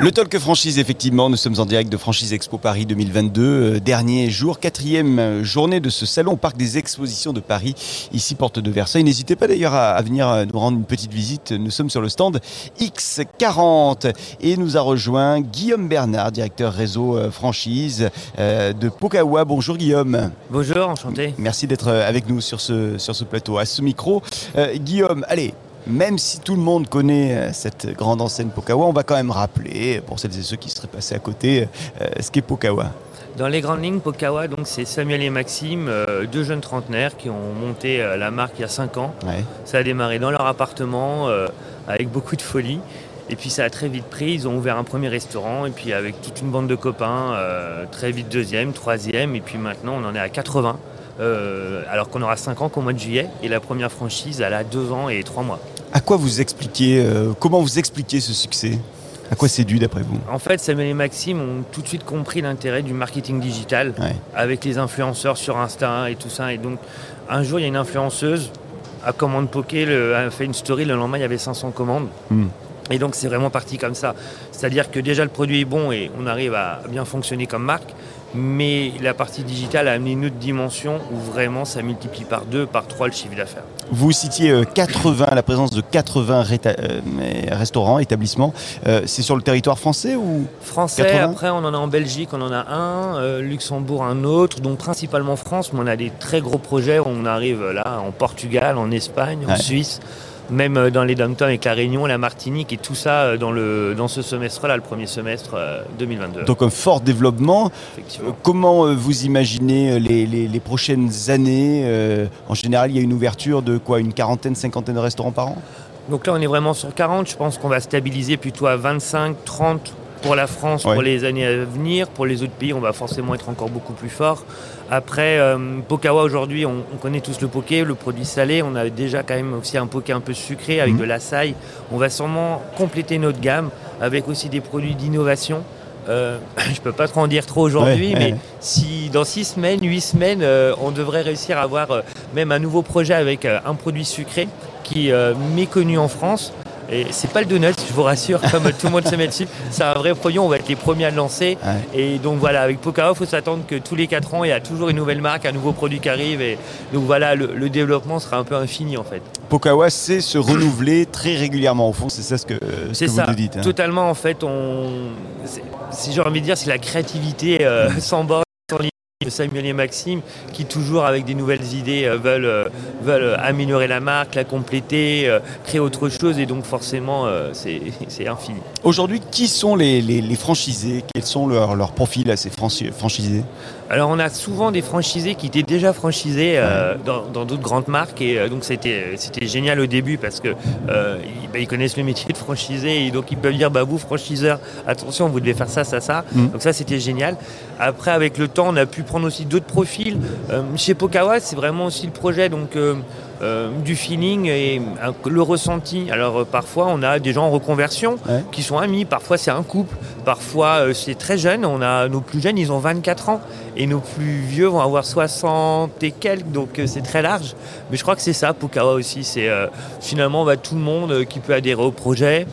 Le Talk Franchise, effectivement, nous sommes en direct de Franchise Expo Paris 2022, euh, dernier jour, quatrième euh, journée de ce salon au Parc des Expositions de Paris, ici porte de Versailles. N'hésitez pas d'ailleurs à, à venir euh, nous rendre une petite visite. Nous sommes sur le stand X40 et nous a rejoint Guillaume Bernard, directeur réseau franchise euh, de Pokawa. Bonjour Guillaume. Bonjour, enchanté. Merci d'être avec nous sur ce, sur ce plateau, à ce micro. Euh, Guillaume, allez, même si tout le monde connaît euh, cette grande enseigne Pokawa, on va quand même rappeler, pour celles et ceux qui seraient passés à côté, euh, ce qu'est Pokawa. Dans les grandes lignes, Pokawa, donc c'est Samuel et Maxime, euh, deux jeunes trentenaires qui ont monté euh, la marque il y a 5 ans. Ouais. Ça a démarré dans leur appartement euh, avec beaucoup de folie. Et puis ça a très vite pris. Ils ont ouvert un premier restaurant et puis avec toute une bande de copains, très vite deuxième, troisième. Et puis maintenant, on en est à 80. Euh, alors qu'on aura 5 ans qu'au mois de juillet. Et la première franchise, elle a 2 ans et 3 mois. À quoi vous expliquez, euh, comment vous expliquez ce succès? À quoi c'est dû d'après vous? En fait, Samuel et Maxime ont tout de suite compris l'intérêt du marketing digital Ouais. avec les influenceurs sur Insta et tout ça. Et donc, un jour, il y a une influenceuse à commande poké, le- a fait une story. Le lendemain, il y avait 500 commandes. Hmm. Et donc, c'est vraiment parti comme ça. C'est-à-dire que déjà, le produit est bon et on arrive à bien fonctionner comme marque. Mais la partie digitale a amené une autre dimension où vraiment ça multiplie par deux, par trois le chiffre d'affaires. Vous citiez euh, 80, la présence de 80 réta- euh, restaurants, établissements. Euh, c'est sur le territoire français ou Français, 80? après on en a en Belgique, on en a un, euh, Luxembourg un autre, donc principalement France, mais on a des très gros projets, on arrive là en Portugal, en Espagne, en Ouais. Suisse, même euh, dans les dom avec la Réunion, la Martinique et tout ça euh, dans, le, dans ce semestre-là, le premier semestre euh, 2022. Donc un fort développement. Euh, Comment euh, vous imaginez euh, les, les- les prochaines années Euh, En général, il y a une ouverture de quoi Une quarantaine, cinquantaine de restaurants par an? Donc là on est vraiment sur 40, je pense qu'on va stabiliser plutôt à 25, 30 pour la France Ouais. pour les années à venir. Pour les autres pays, on va forcément être encore beaucoup plus fort. Après, euh, Pokawa aujourd'hui, on, on connaît tous le poké, le produit salé. On a déjà quand même aussi un poké un peu sucré avec Mhm. de l'açaï. On va sûrement compléter notre gamme avec aussi des produits d'innovation. Euh, je peux pas trop en dire trop aujourd'hui, Ouais, mais ouais. si dans six semaines, huit semaines, euh, on devrait réussir à avoir euh, même un nouveau projet avec euh, un produit sucré qui est méconnu en France. Et c'est pas le donut, je vous rassure, comme tout le monde se met dessus. C'est un vrai produit, on va être les premiers à le lancer. Ouais. Et donc voilà, avec Pokawa, il faut s'attendre que tous les 4 ans, il y a toujours une nouvelle marque, un nouveau produit qui arrive. Et donc voilà, le, le développement sera un peu infini en fait. Pokawa, c'est se renouveler très régulièrement. Au fond, c'est ça ce que, ce C'est que ça, vous nous dites. hein. totalement en fait. On, si j'ai envie de dire, c'est la créativité euh, sans Samuel et Maxime qui toujours avec des nouvelles idées euh, veulent, euh, veulent euh, améliorer la marque, la compléter, créer autre chose. Et donc forcément c'est infini. Aujourd'hui, qui sont les, les- franchisés? Quels sont leurs profils à ces franchi- franchisés? Alors on a souvent des franchisés qui étaient déjà franchisés euh, dans dans d'autres grandes marques et euh, donc c'était c'était génial au début parce que euh, ils, bah, ils connaissent le métier de franchisé et donc ils peuvent dire bah vous franchiseur attention vous devez faire ça ça ça Mm. donc ça c'était génial. Après avec le temps on a pu prendre aussi d'autres profils. Euh, chez Pokawa c'est vraiment aussi le projet donc euh, du feeling et le ressenti. Alors euh, parfois on a des gens en reconversion Ouais. qui sont amis, parfois c'est un couple, parfois euh, c'est très jeune, on a nos plus jeunes ils ont 24 ans et nos plus vieux vont avoir 60 et quelques donc c'est très large. Mais je crois que c'est ça Pokawa aussi, c'est finalement bah, tout le monde qui peut adhérer au projet.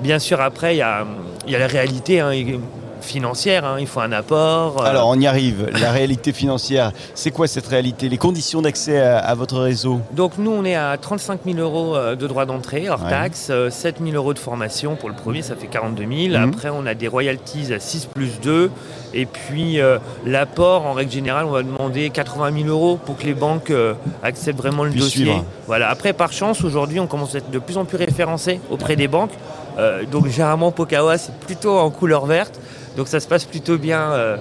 Bien sûr après il y a, il y a la réalité hein, et- financière, hein, il faut un apport. euh, Alors, on y arrive. La réalité financière, c'est quoi cette réalité? Les conditions d'accès à, à votre réseau? Donc nous, on est à 35 000 euros euh, de droits d'entrée hors Ouais. taxe, euh, 7 000 euros de formation pour le premier, ça fait 42 000. Mhm. Après, on a des royalties à 6 plus 2. Et puis euh, l'apport, en règle générale, on va demander 80 000 euros pour que les banques euh, acceptent vraiment le dossier. suivre. Voilà. Après, par chance, aujourd'hui, on commence à être de plus en plus référencé auprès des banques. Euh, donc généralement, Pokawa, c'est plutôt en couleur verte. Donc ça se passe plutôt bien euh,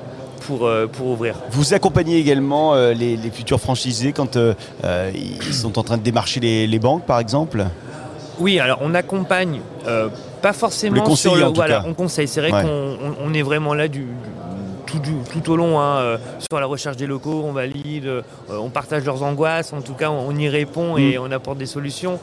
pour, euh, pour ouvrir. Vous accompagnez également euh, les, les futurs franchisés quand euh, euh, ils sont en train de démarcher les, les banques, par exemple? Oui, alors on accompagne, pas forcément sur le. en tout voilà, cas. on conseille. C'est vrai Ouais. qu'on on- on est vraiment là du- tout au long, hein, sur la recherche des locaux, on valide, on partage leurs angoisses, en tout cas on, y répond et mm. on apporte des solutions.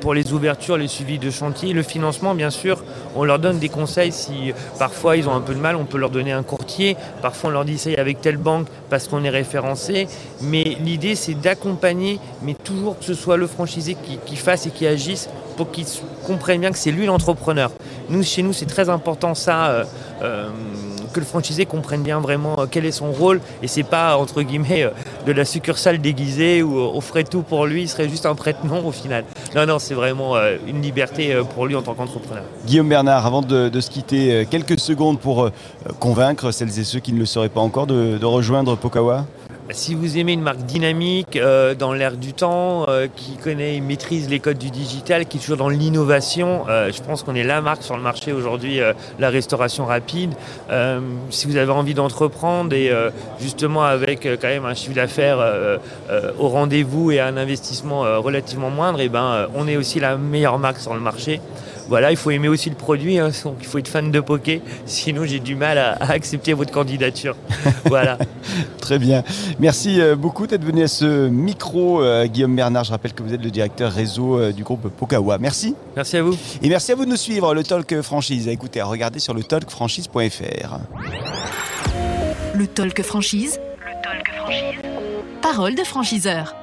pour les ouvertures, les suivis de chantier, le financement bien sûr, on leur donne des conseils si parfois ils ont un peu de mal, on peut leur donner un courtier, parfois on leur dit ça avec telle banque parce qu'on est référencé, mais l'idée c'est d'accompagner, mais toujours que ce soit le franchisé qui, qui fasse et qui agisse pour qu'ils comprennent bien que c'est lui l'entrepreneur. Nous, chez nous, c'est très important ça, euh, euh, que le franchisé comprenne bien vraiment euh, quel est son rôle et c'est pas entre guillemets de la succursale déguisée où on ferait tout pour lui, il serait juste un prête-nom au final. Non, non, c'est vraiment une liberté pour lui en tant qu'entrepreneur. Guillaume Bernard, avant de, se quitter, quelques secondes pour convaincre celles et ceux qui ne le sauraient pas encore de, de rejoindre Pokawa? Si vous aimez une marque dynamique, euh, dans l'air du temps, euh, qui connaît et maîtrise les codes du digital, qui est toujours dans l'innovation, euh, je pense qu'on est la marque sur le marché aujourd'hui, la restauration rapide. si vous avez envie d'entreprendre et justement avec quand même un chiffre d'affaires au rendez-vous et un investissement relativement moindre, et eh ben, on est aussi la meilleure marque sur le marché voilà, il faut aimer aussi le produit, hein, il faut être fan de poké, sinon j'ai du mal à, accepter votre candidature. voilà. Très bien. Merci euh, beaucoup d'être venu à ce micro, euh, Guillaume Bernard. Je rappelle que vous êtes le directeur réseau euh, du groupe Pokawa. Merci. Merci à vous. Et merci à vous de nous suivre, le Talk Franchise. Écoutez, à regarder sur le talkfranchise.fr. Le Talk Franchise. Le Talk Franchise. Parole de franchiseur.